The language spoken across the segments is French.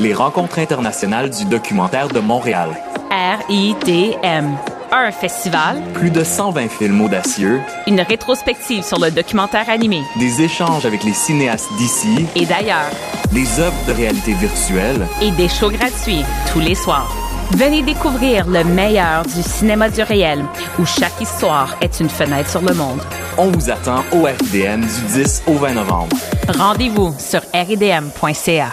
les rencontres internationales du documentaire de Montréal. RIDM. Un festival, Plus de 120 films audacieux, une rétrospective sur le documentaire animé des échanges avec les cinéastes d'ici, et d'ailleurs, des œuvres de réalité virtuelle, et des shows gratuits tous les soirs. Venez découvrir le meilleur du cinéma du réel, où chaque histoire est une fenêtre sur le monde. on vous attend au RDM du 10 au 20 novembre. Rendez-vous sur ridm.ca.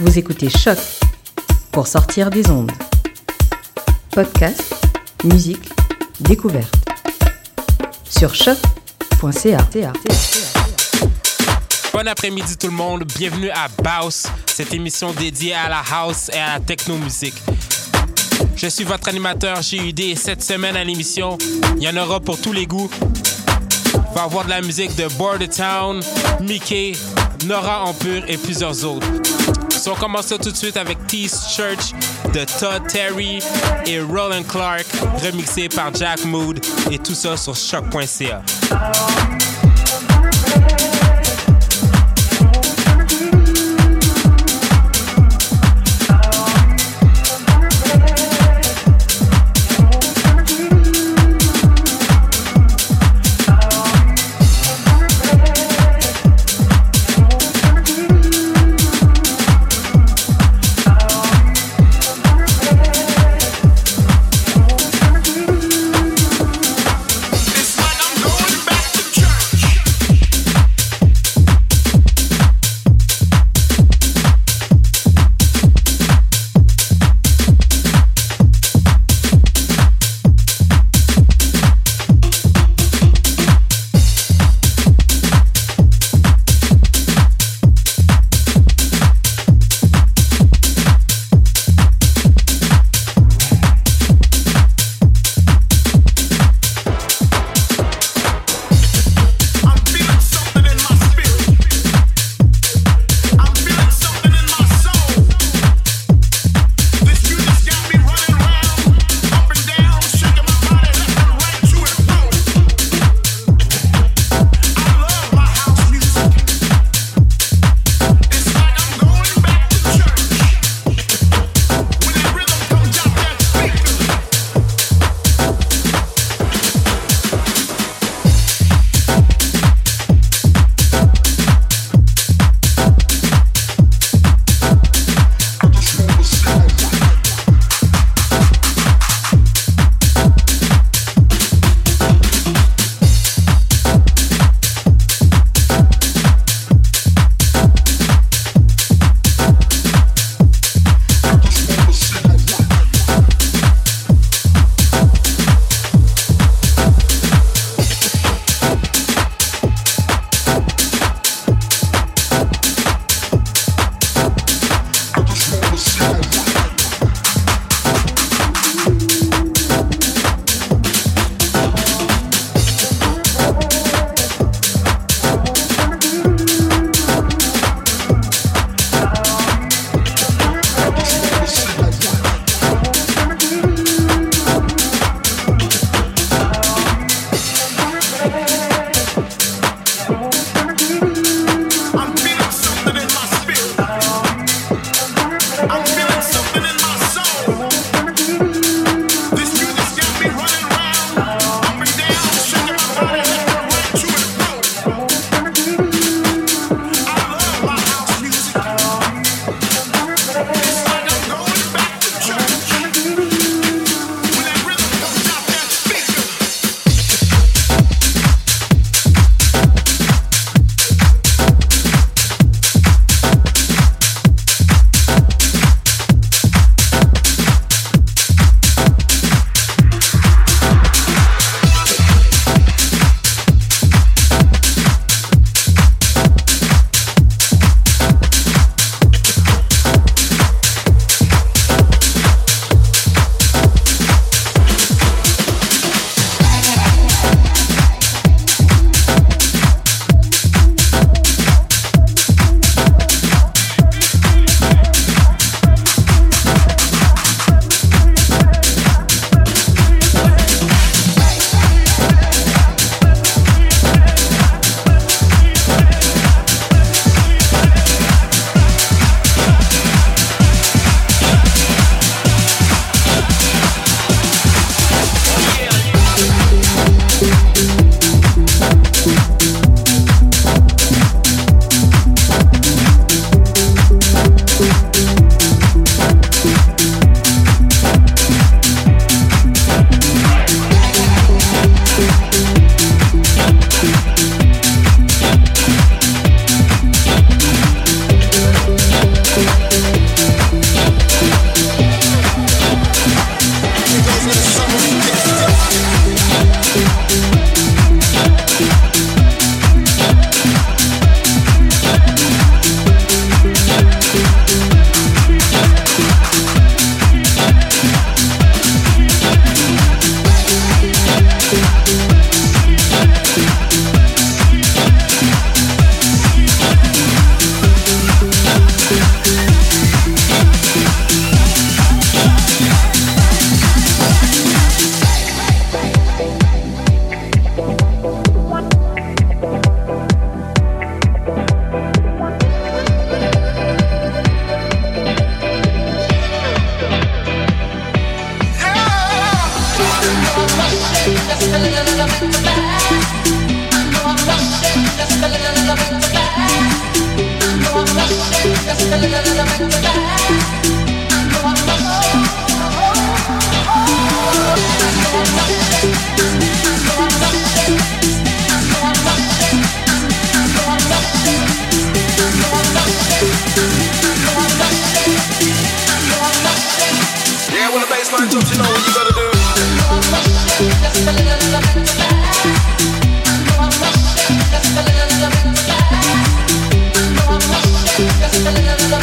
Vous écoutez Choc pour sortir des ondes. Podcast, musique, découverte. Sur choc.ca. Bon après-midi tout le monde, bienvenue à Baus, cette émission dédiée à la house et à la techno-musique. Je suis votre animateur GUD et cette semaine à l'émission, il y en aura pour tous les goûts. Va avoir de la musique de Border Town, Mickey, Nora Ampur et plusieurs autres. So, on commence tout de suite avec Tease Church de Todd Terry et Roland Clark, remixé par Jack Mood et tout ça sur choc.ca. love.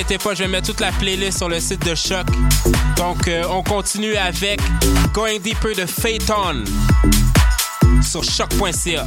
Inquiétez pas, je vais mettre toute la playlist sur le site de Choc. Donc, euh, on continue avec Going Deeper de Phaeton sur choc.ca.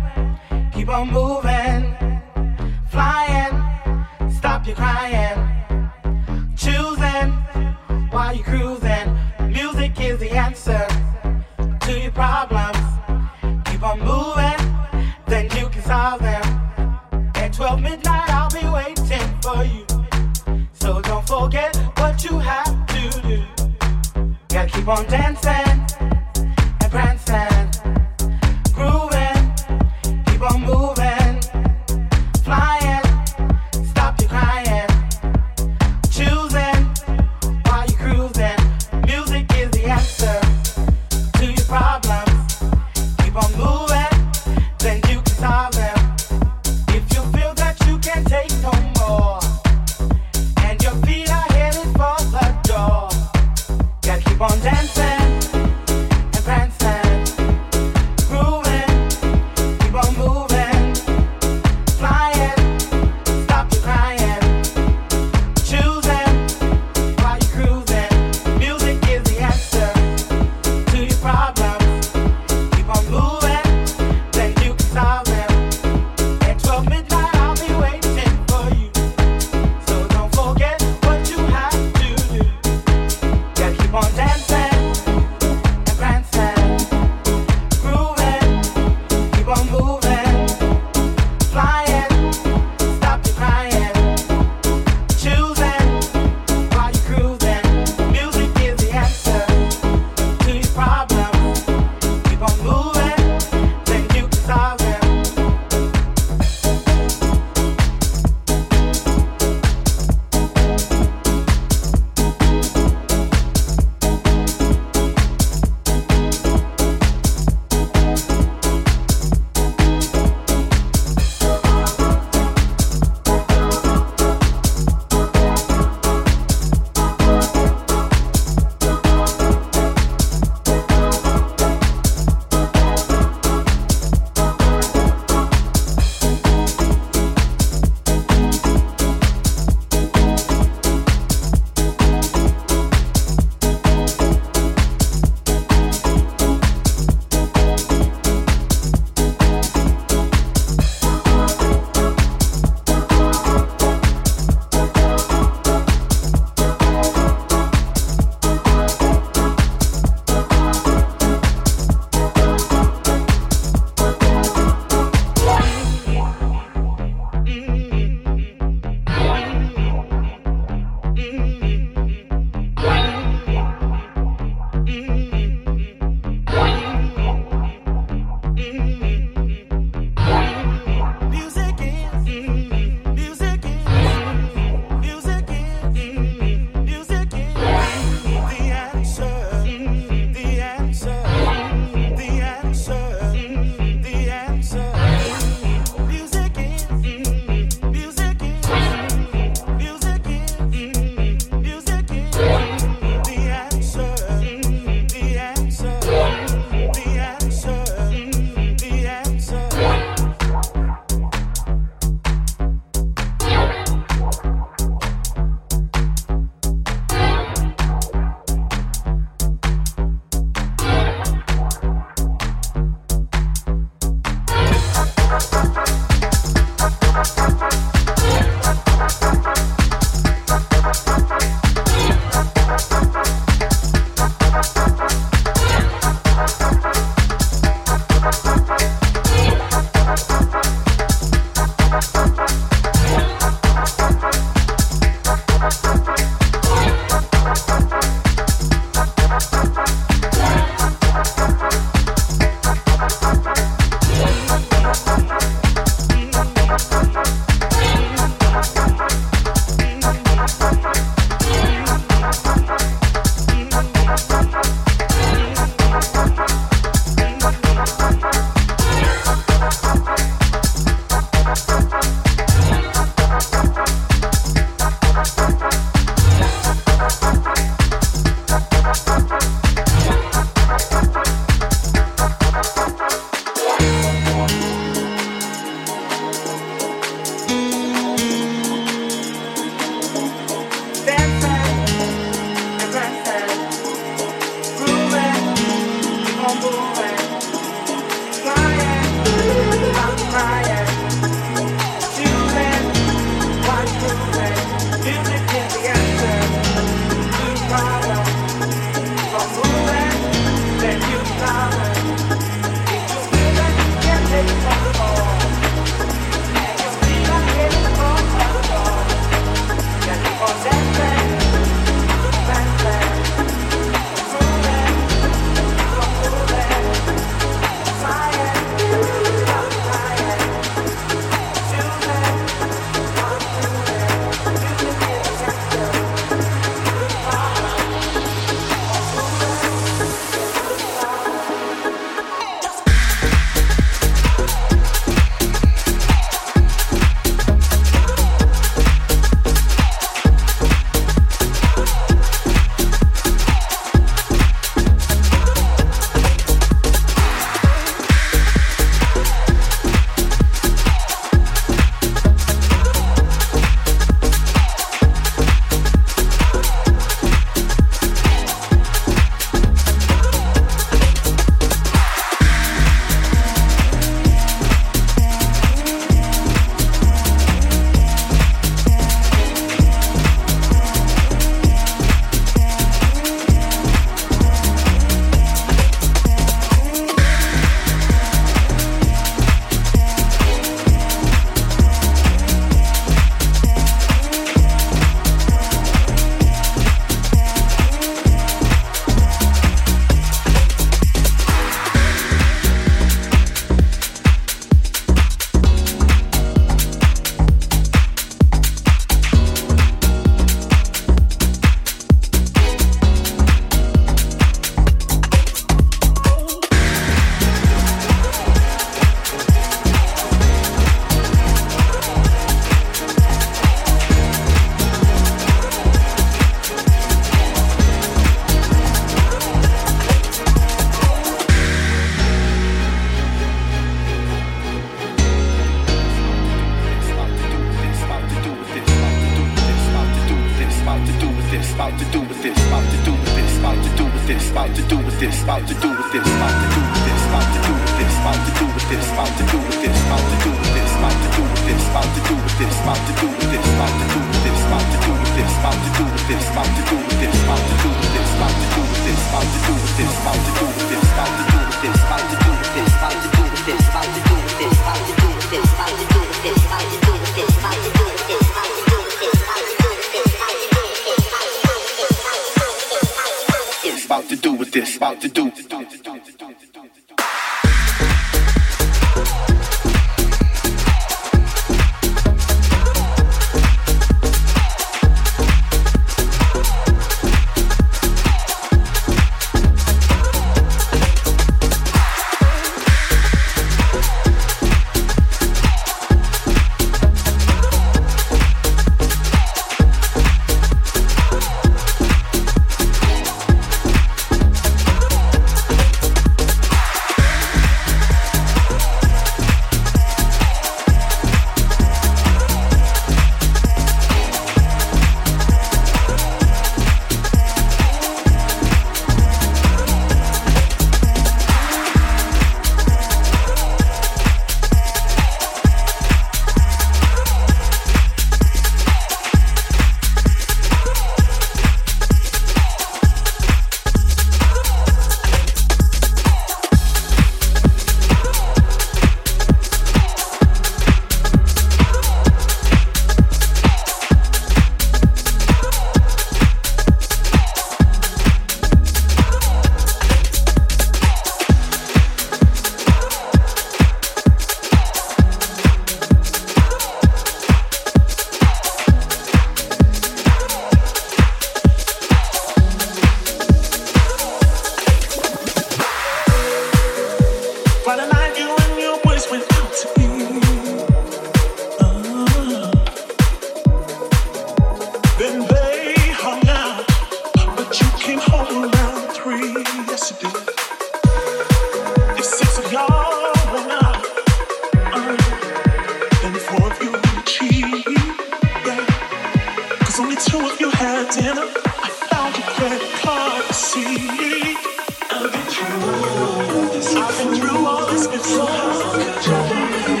Johnny.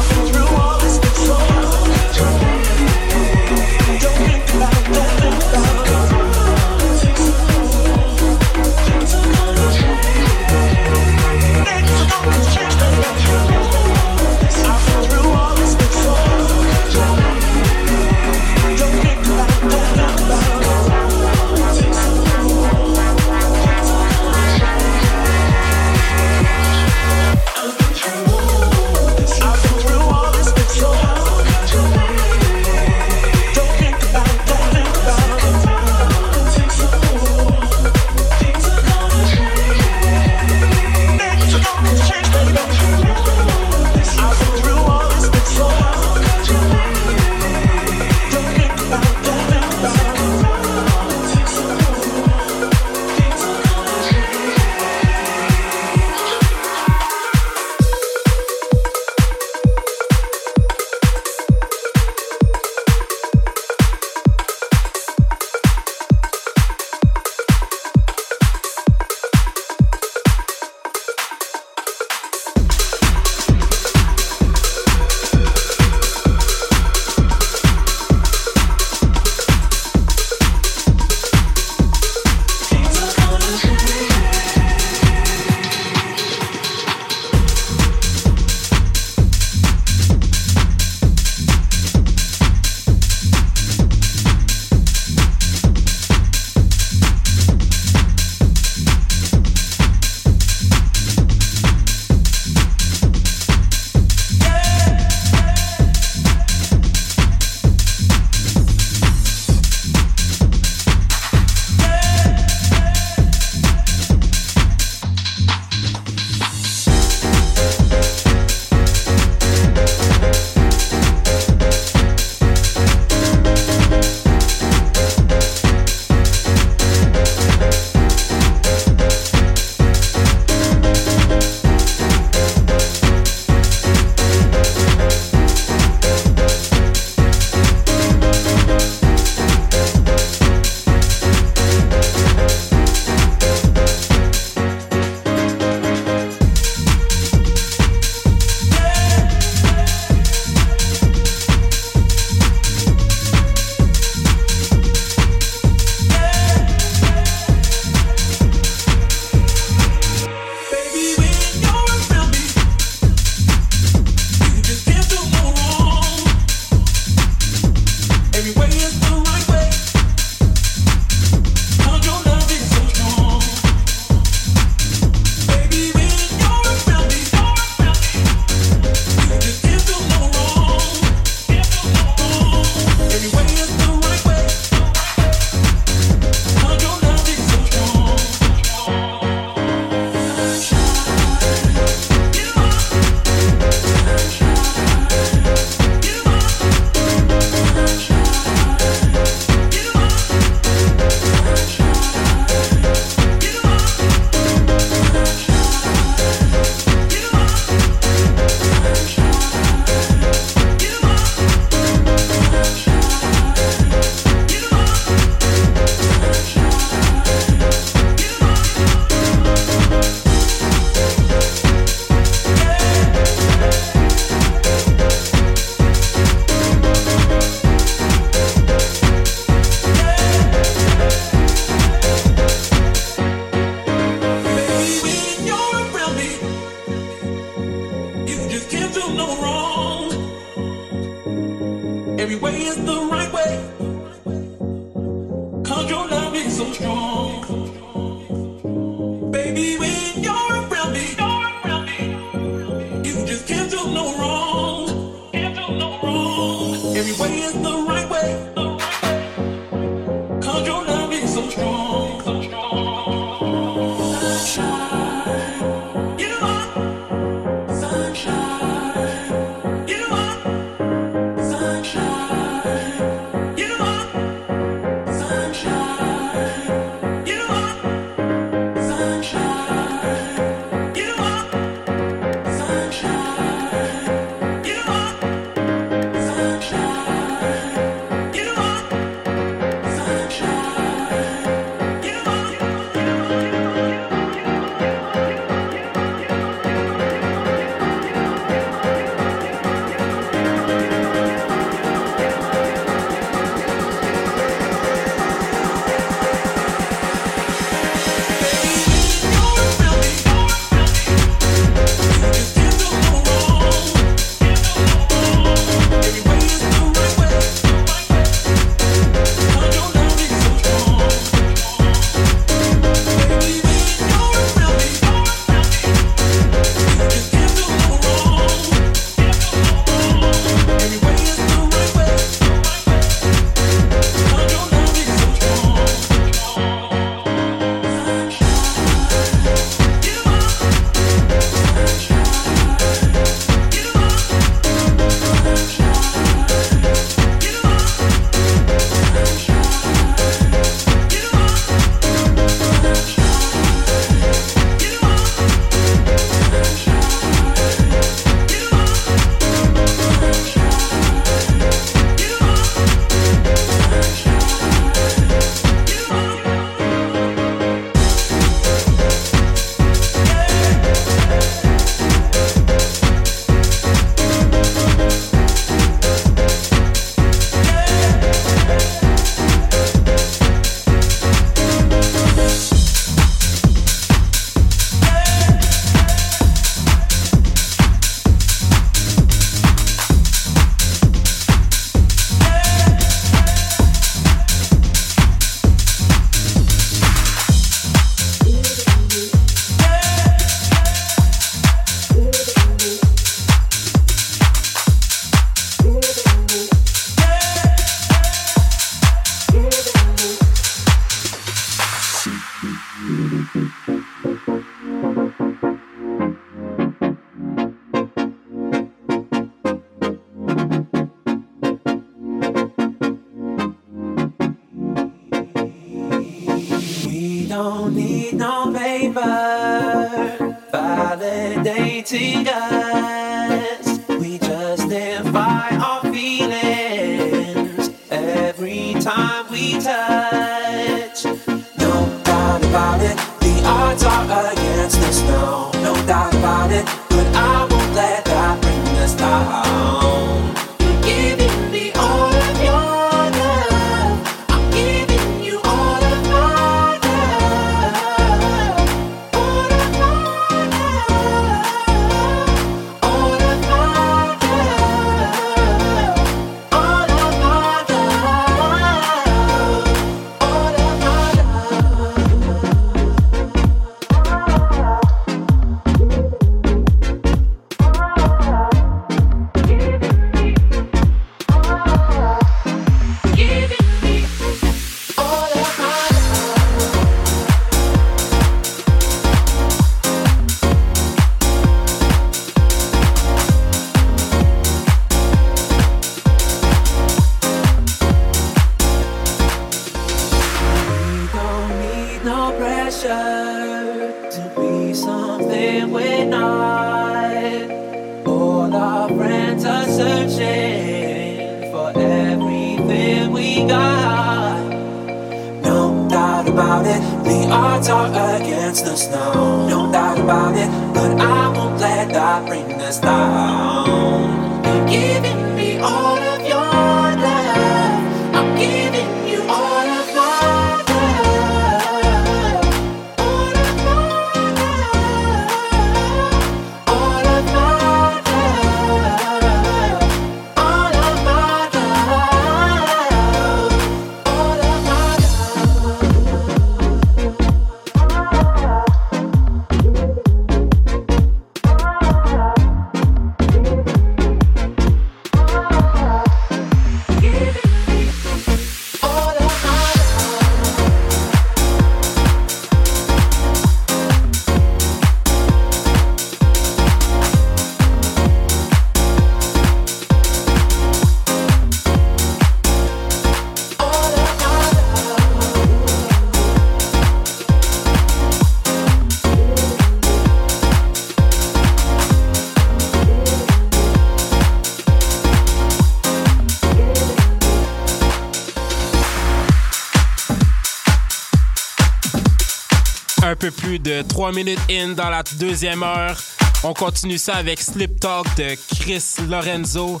3 minutes in dans la deuxième heure. On continue ça avec Slip Talk de Chris Lorenzo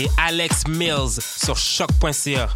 et Alex Mills sur choc.ca.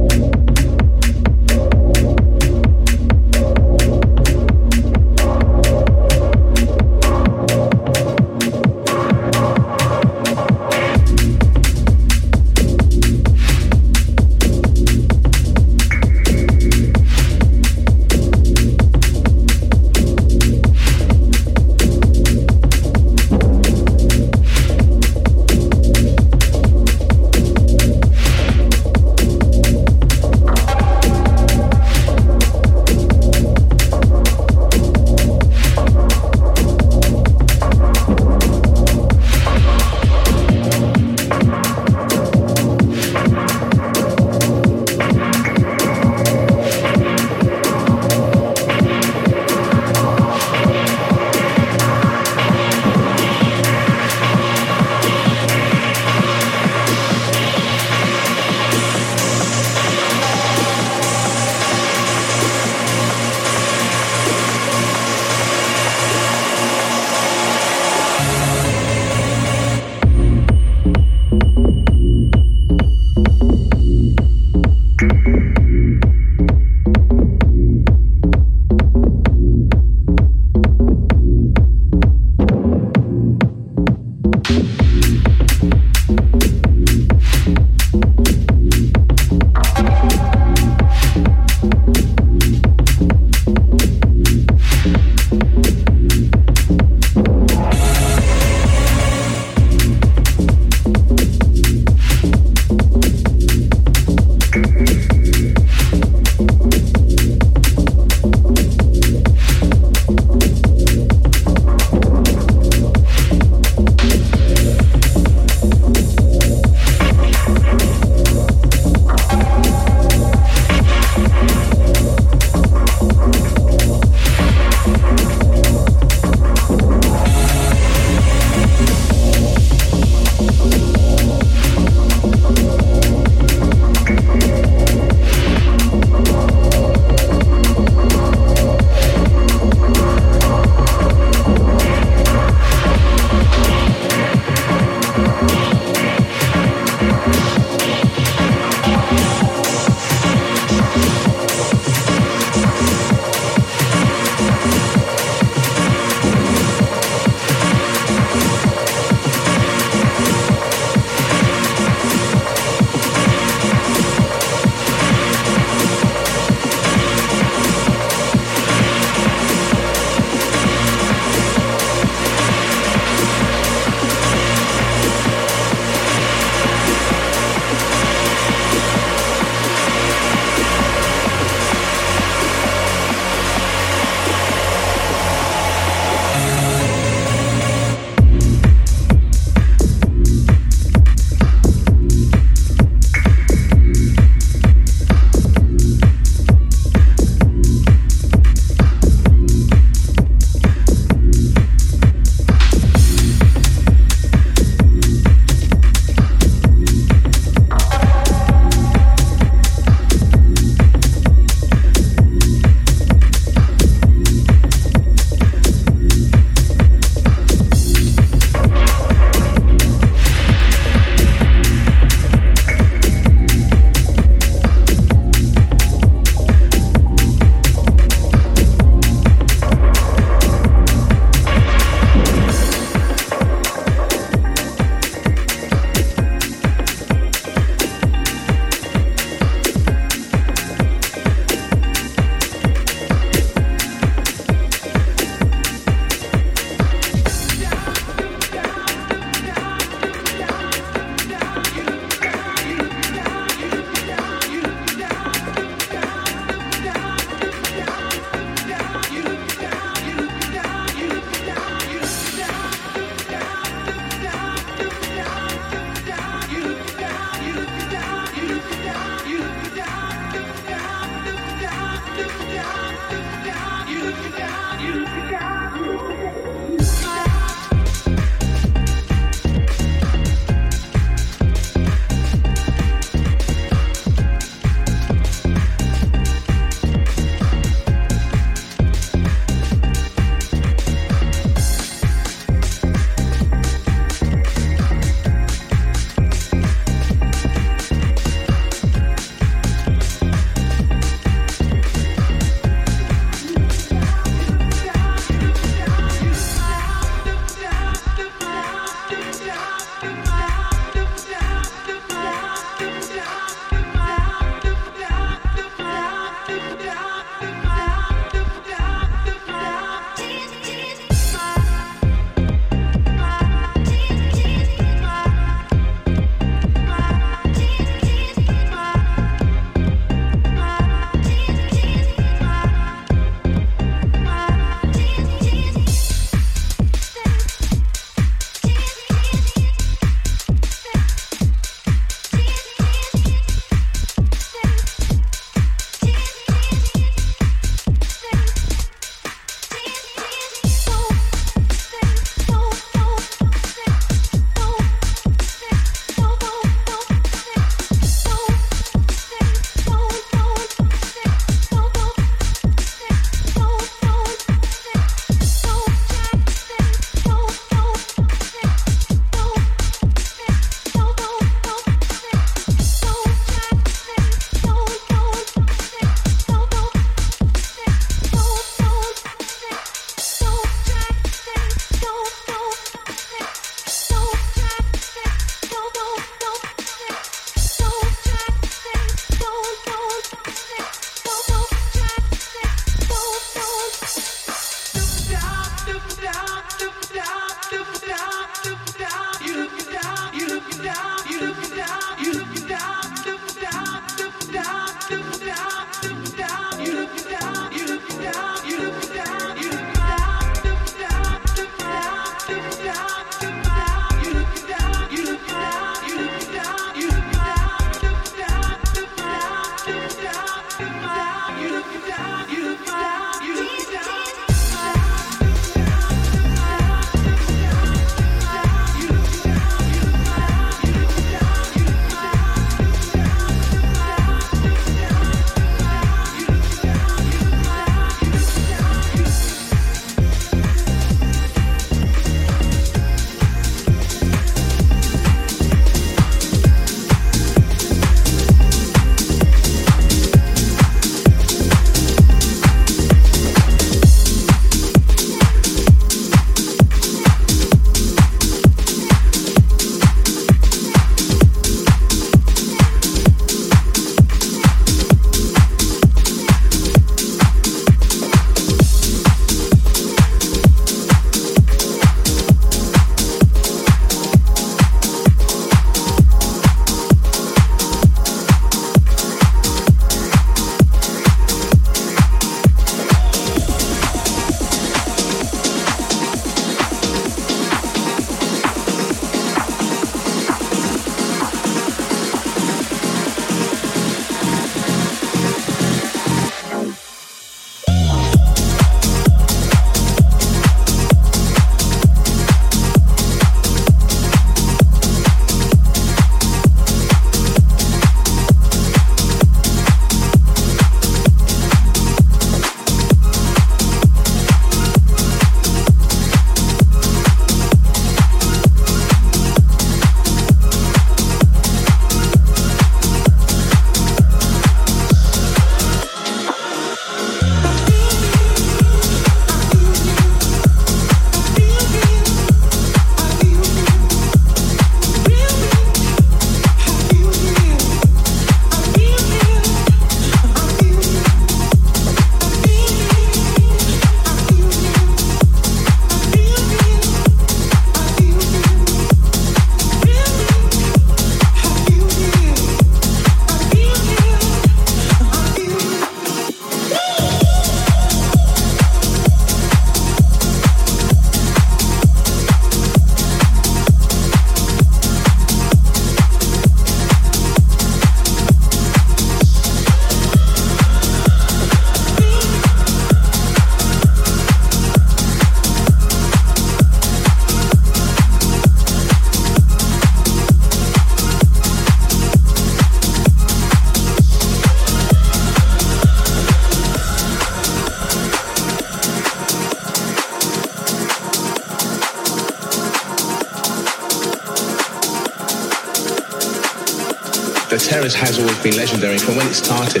been legendary. From when it started,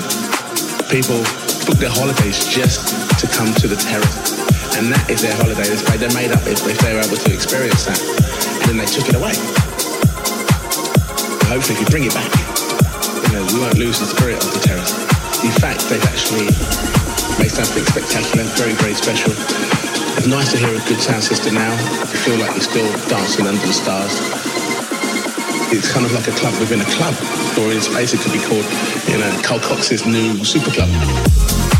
people book their holidays just to come to the terrace. And that is their holiday. It's like they're made up if, if they're able to experience that. And then they took it away. hopefully, if you bring it back, you know, we won't lose the spirit of the terrace. In fact, they've actually made something spectacular, very, very special. It's nice to hear a good sound system now. You feel like you're still dancing under the stars. It's kind of like a club within a club, or in space it could be called, you know, Carl Cox's new super club.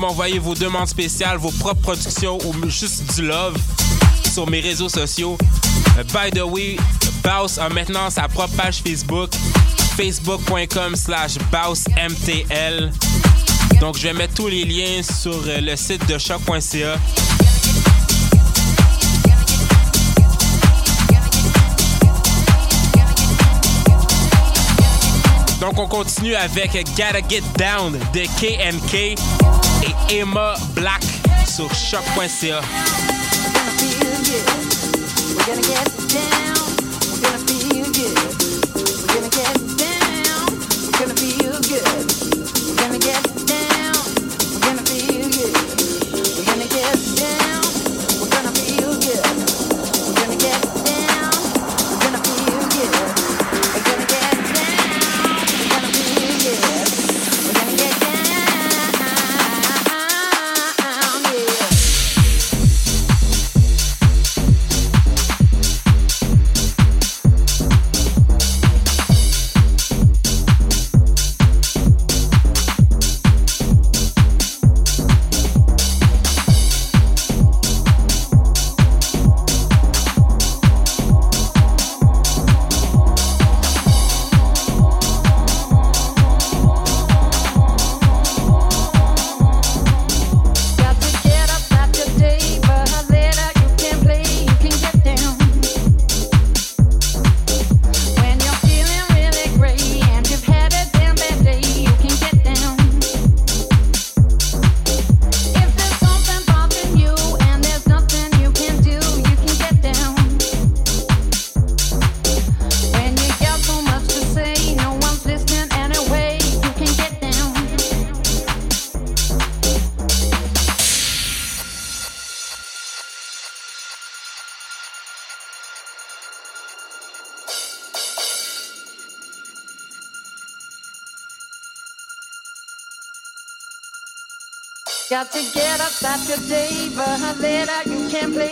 M'envoyer vos demandes spéciales, vos propres productions ou juste du love sur mes réseaux sociaux. Euh, by the way, Baus a maintenant sa propre page Facebook, facebook.com slash MTL. Donc, je vais mettre tous les liens sur euh, le site de choc.ca. Donc, on continue avec Gotta Get Down de KNK Emma Black sur choc.ca. We're gonna get down. today, but uh, then I can't play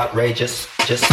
outrageous. Just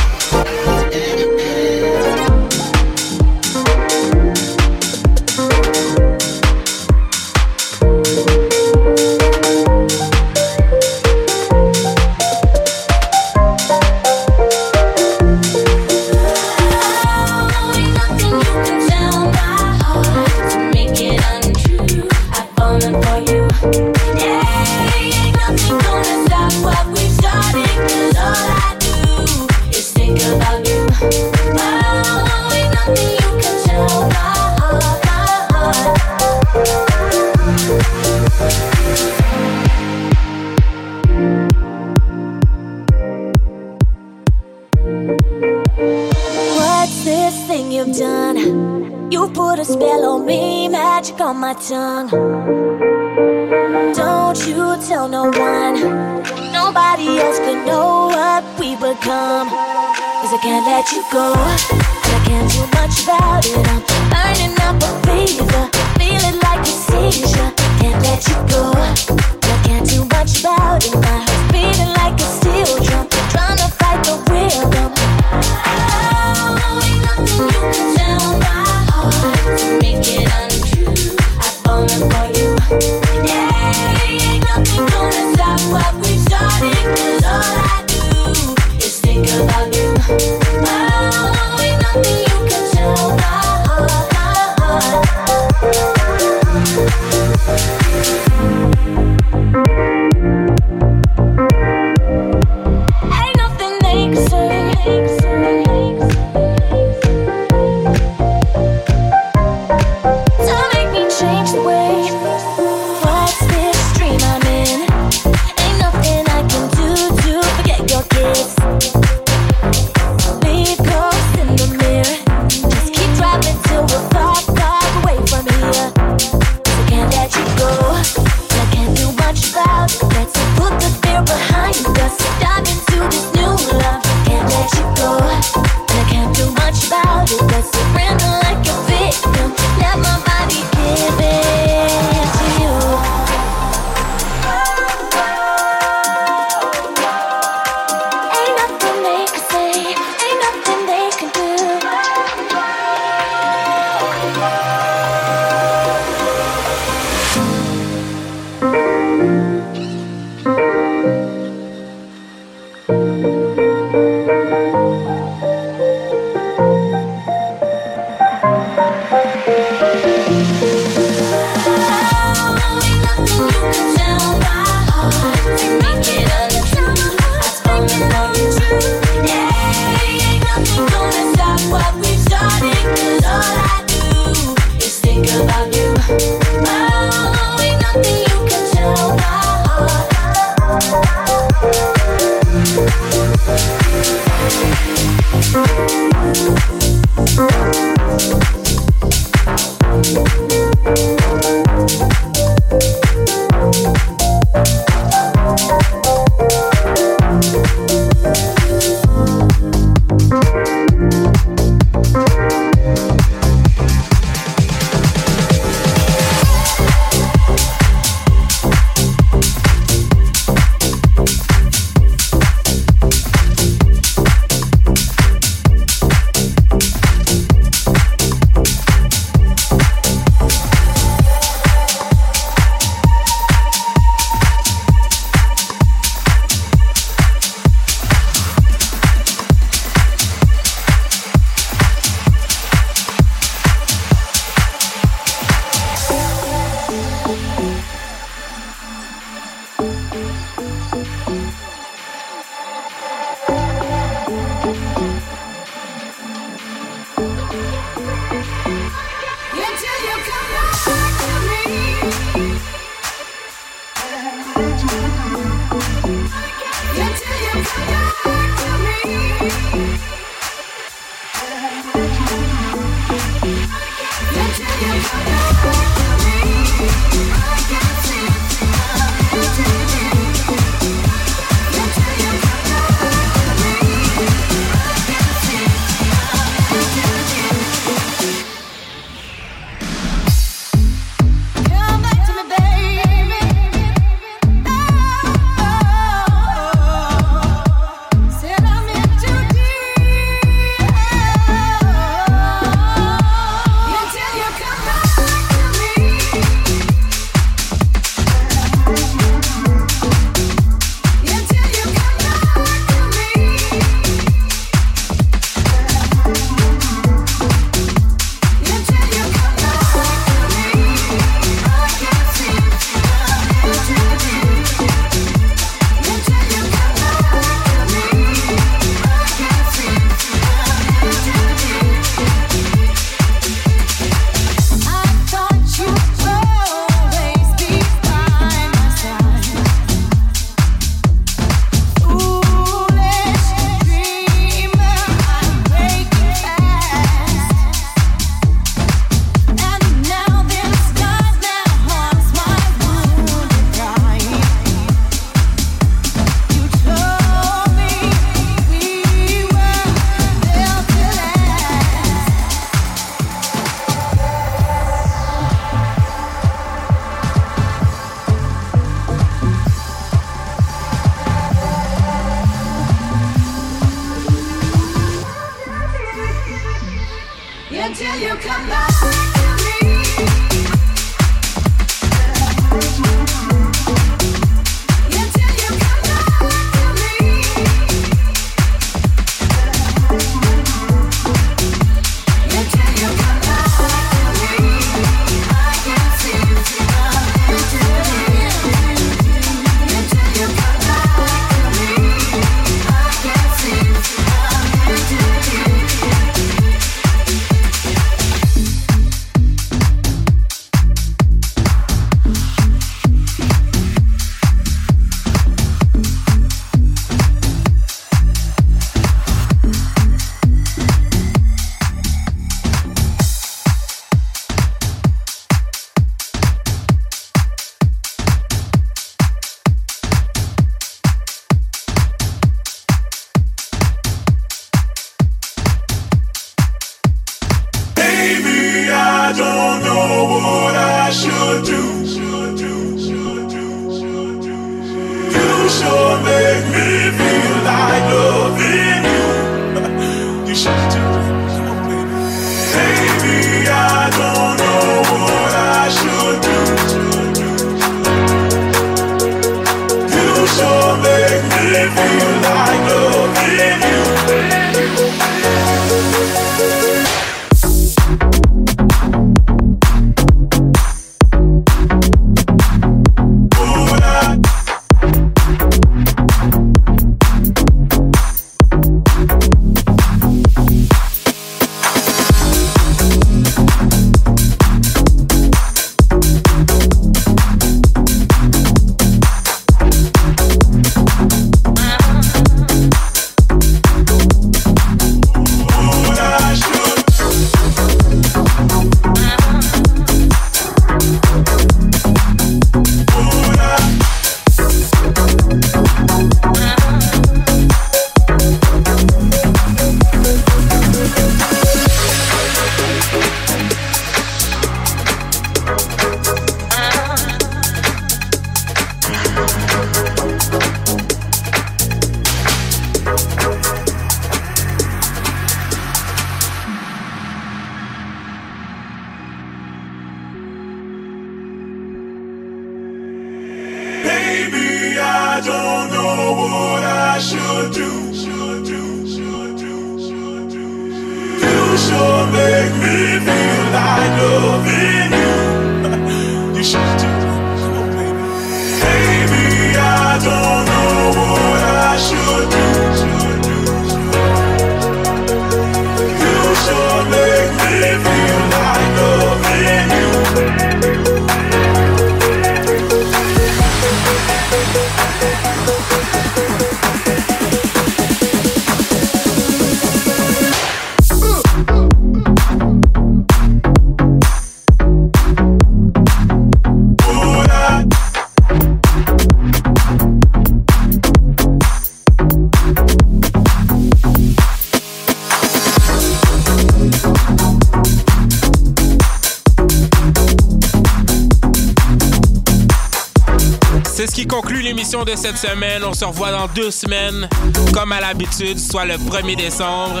de cette semaine. On se revoit dans deux semaines, comme à l'habitude, soit le 1er décembre.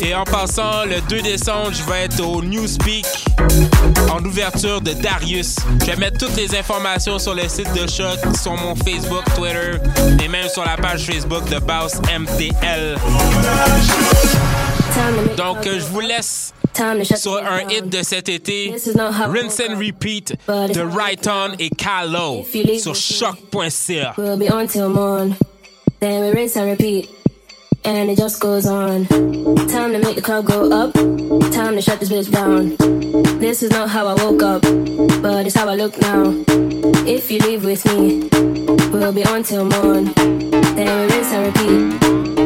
Et en passant, le 2 décembre, je vais être au Newspeak en ouverture de Darius. Je vais mettre toutes les informations sur le site de Choc, sur mon Facebook, Twitter et même sur la page Facebook de Baus MTL. Donc, je vous laisse sur un hit de cet été, Rinse and Repeat de Right On et Calo sur choc.ca. We'll be on till morn, then we rinse and repeat. And it just goes on. Time to make the club go up. Time to shut this bitch down. This is not how I woke up, but it's how I look now. If you leave with me, we'll be on till morn. Then we rinse and repeat.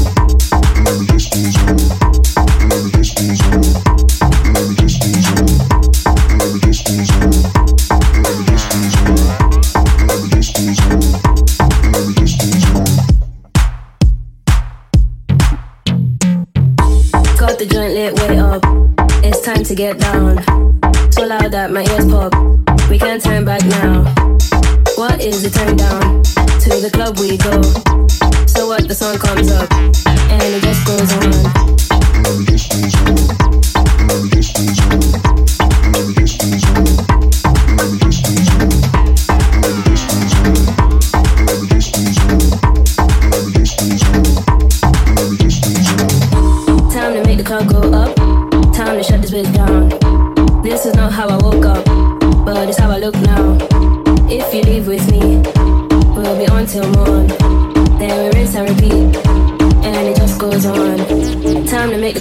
To get down. So loud that my ears pop. We can't turn back now. What is the turn down? To the club we go. So what the song comes up and it just goes on. And it just goes on.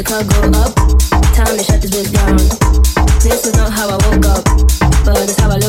The club go up. Time to shut this bitch down. This is not how I woke up, but it's how I